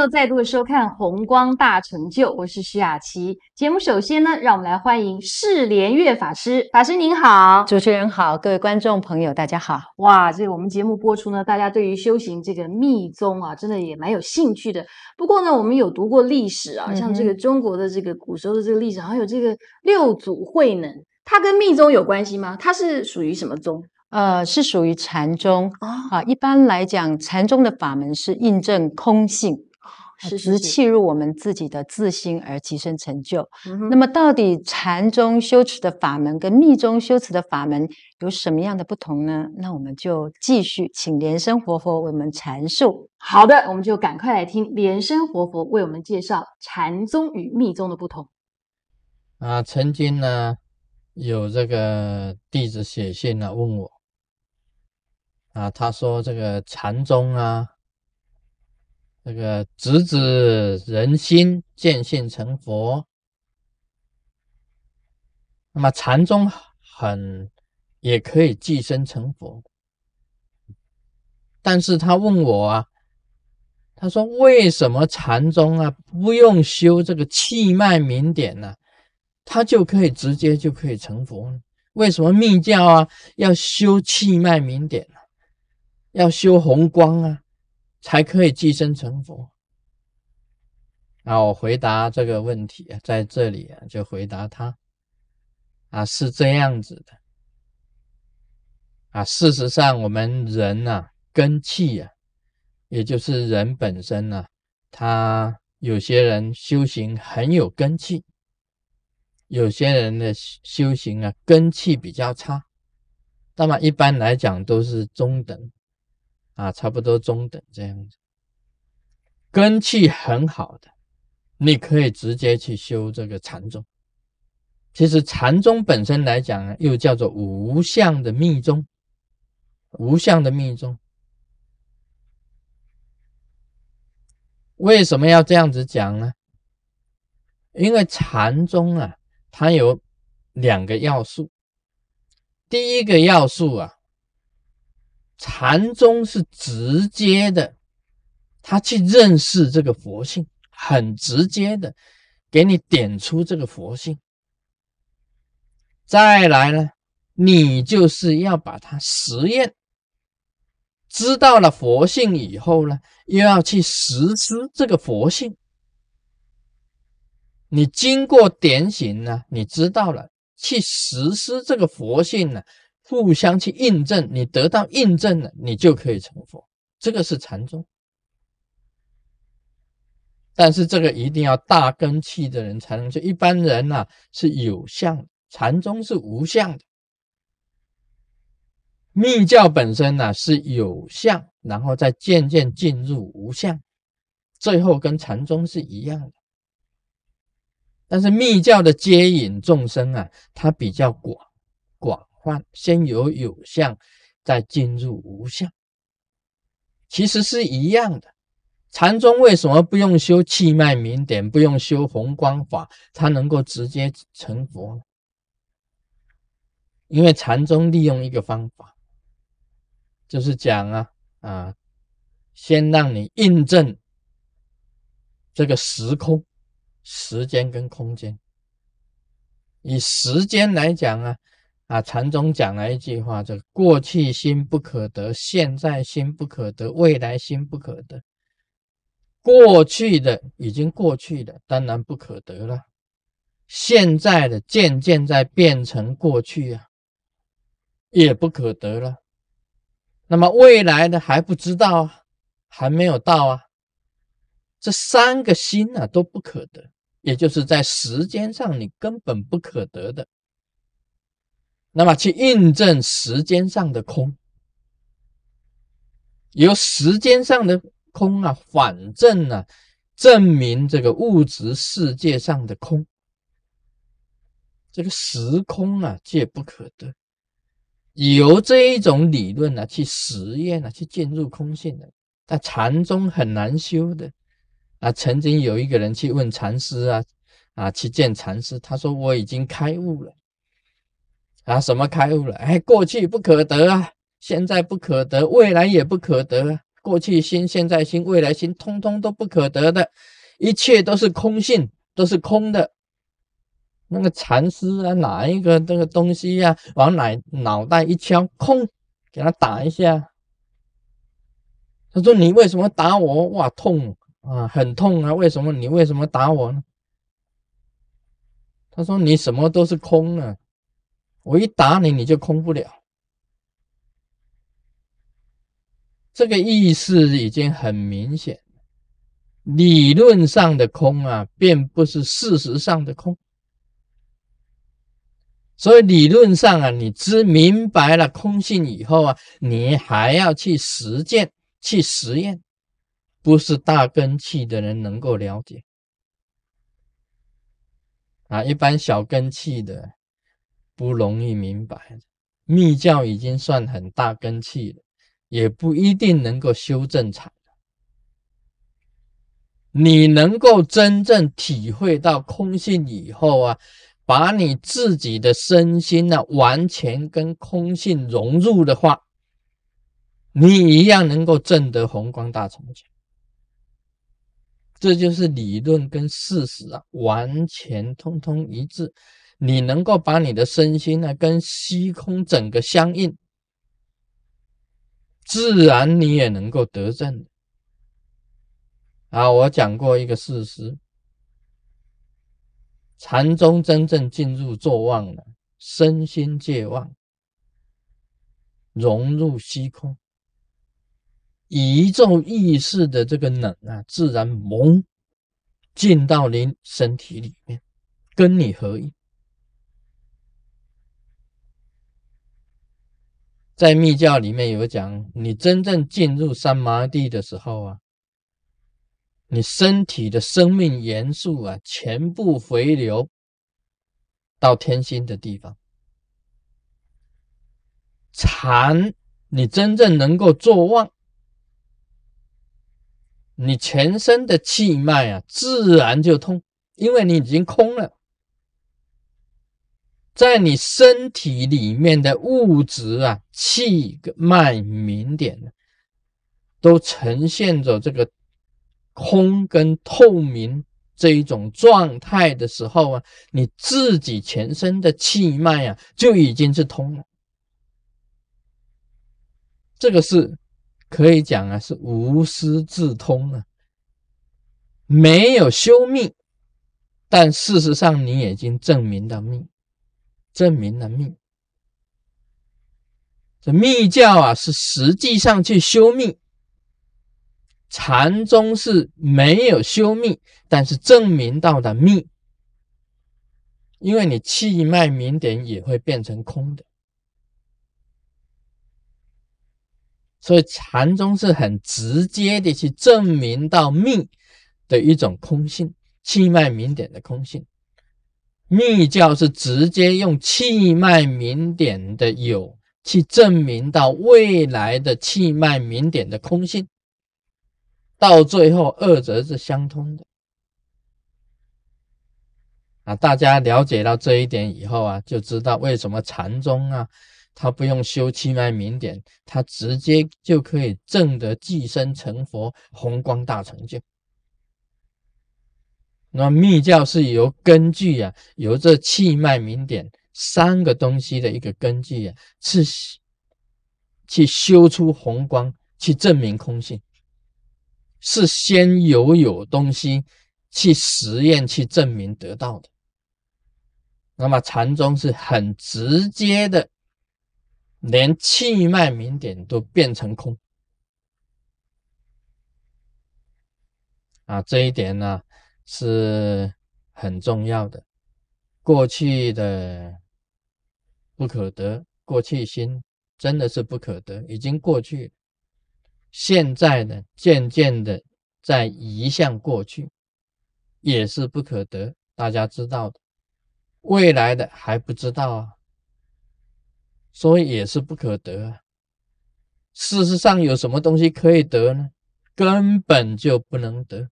又再度收看《红光大成就》，我是徐雅琪。节目首先呢，让我们来欢迎释莲月法师。法师您好，主持人好，各位观众朋友大家好。哇，这个我们节目播出呢，大家对于修行这个密宗啊，真的也蛮有兴趣的。不过呢，我们有读过历史啊，像这个中国的这个古时候的这个历史，好像有这个六祖慧能，他跟密宗有关系吗？他是属于什么宗？呃，是属于禅宗啊。一般来讲，禅宗的法门是印证空性，是直契入我们自己的自心而提升成就。那么，到底禅宗修持的法门跟密宗修持的法门有什么样的不同呢？那我们就继续请莲生活佛为我们阐述。好的，我们就赶快来听莲生活佛为我们介绍禅宗与密宗的不同。啊，曾经呢，有这个弟子写信呢问我。啊，他说这个禅宗啊，这个直指人心，见性成佛。那么禅宗很也可以寄生成佛，但是他问我啊，他说为什么禅宗啊不用修这个气脉明点呢？他就可以直接就可以成佛呢？为什么密教啊要修气脉明点呢？要修红光啊，才可以寄生成佛。啊我回答这个问题啊，在这里啊，就回答他啊，是这样子的啊。事实上，我们人呐，根气啊，也就是人本身呐，他有些人修行很有根气，有些人的修行啊，根气比较差。那么一般来讲，都是中等。啊，差不多中等这样子，根气很好的，你可以直接去修这个禅宗。其实禅宗本身来讲呢，又叫做无相的密宗，无相的密宗。为什么要这样子讲呢？因为禅宗啊，它有两个要素，第一个要素啊。禅宗是直接的，他去认识这个佛性，很直接的给你点出这个佛性。再来呢，你就是要把它实验，知道了佛性以后呢，又要去实施这个佛性。你经过点醒呢，你知道了，去实施这个佛性呢。互相去印证，你得到印证了，你就可以成佛。这个是禅宗，但是这个一定要大根气的人才能。就一般人呢是有相，禅宗是无相的。密教本身呢是有相，然后再渐渐进入无相，最后跟禅宗是一样的。但是密教的接引众生啊，它比较广广。换先有有相，再进入无相，其实是一样的。禅宗为什么不用修气脉明点，不用修红光法，它能够直接成佛呢？因为禅宗利用一个方法，就是讲啊啊，先让你印证这个时空、时间跟空间。以时间来讲啊。啊，禅宗讲了一句话，叫“过去心不可得，现在心不可得，未来心不可得。过去的已经过去了，当然不可得了；现在的渐渐在变成过去啊，也不可得了。那么未来的还不知道啊，还没有到啊。这三个心呢都不可得，也就是在时间上你根本不可得的。”那么去印证时间上的空，由时间上的空啊，反证呢，证明这个物质世界上的空，这个时空啊，皆不可得。由这一种理论呢，去实验呢，去进入空性的，但禅宗很难修的啊。曾经有一个人去问禅师啊，啊，去见禅师，他说我已经开悟了。啊，什么开悟了？哎，过去不可得啊，现在不可得，未来也不可得。过去心、现在心、未来心，通通都不可得的，一切都是空性，都是空的。那个禅师啊，哪一个这个东西呀，往哪脑袋一敲，空，给他打一下。他说：“你为什么打我？哇，痛啊，很痛啊！为什么？你为什么打我呢？”他说：“你什么都是空啊，我一打你，你就空不了。”这个意思已经很明显，理论上的空啊，并不是事实上的空。所以理论上啊，你知明白了空性以后啊，你还要去实践、去实验，不是大根器的人能够了解啊。一般小根器的不容易明白。密教已经算很大根器了，也不一定能够修正禅。你能够真正体会到空性以后啊。把你自己的身心呢，完全跟空性融入的话，你一样能够证得红光大成就。这就是理论跟事实啊，完全通通一致。你能够把你的身心呢，跟虚空整个相应，自然你也能够得证。啊，我讲过一个事实。禅宗真正进入坐忘了，身心戒忘，融入虚空，宇宙意识的这个能啊，自然蒙进到您身体里面，跟你合一。在密教里面有讲，你真正进入三麻地的时候啊。你身体的生命元素啊，全部回流到天心的地方。禅，你真正能够坐忘，你全身的气脉啊，自然就通，因为你已经空了，在你身体里面的物质啊，气脉明点都呈现着这个。空跟透明这一种状态的时候啊，你自己全身的气脉啊就已经是通了。这个是可以讲啊，是无师自通啊，没有修密，但事实上你已经证明了命，证明了密。这密教啊，是实际上去修密。禅宗是没有修密，但是证明到的密，因为你气脉明点也会变成空的，所以禅宗是很直接的去证明到密的一种空性，气脉明点的空性。密教是直接用气脉明点的有去证明到未来的气脉明点的空性。到最后，二者是相通的啊！大家了解到这一点以后啊，就知道为什么禅宗啊，他不用修气脉明点，他直接就可以证得寄生成佛，红光大成就。那密教是由根据啊，由这气脉明点三个东西的一个根据啊，去去修出红光，去证明空性。是先有有东西去实验去证明得到的，那么禅宗是很直接的，连气脉明点都变成空啊，这一点呢是很重要的。过去的不可得，过去心真的是不可得，已经过去。现在呢，渐渐的在移向过去，也是不可得。大家知道的，未来的还不知道啊，所以也是不可得啊。事实上，有什么东西可以得呢？根本就不能得。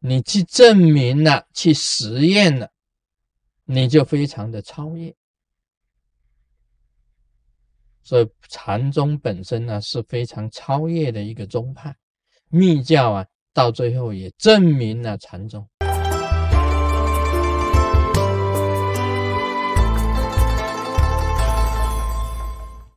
你去证明了，去实验了，你就非常的超越。所以禅宗本身呢是非常超越的一个宗派，密教啊到最后也证明了禅宗。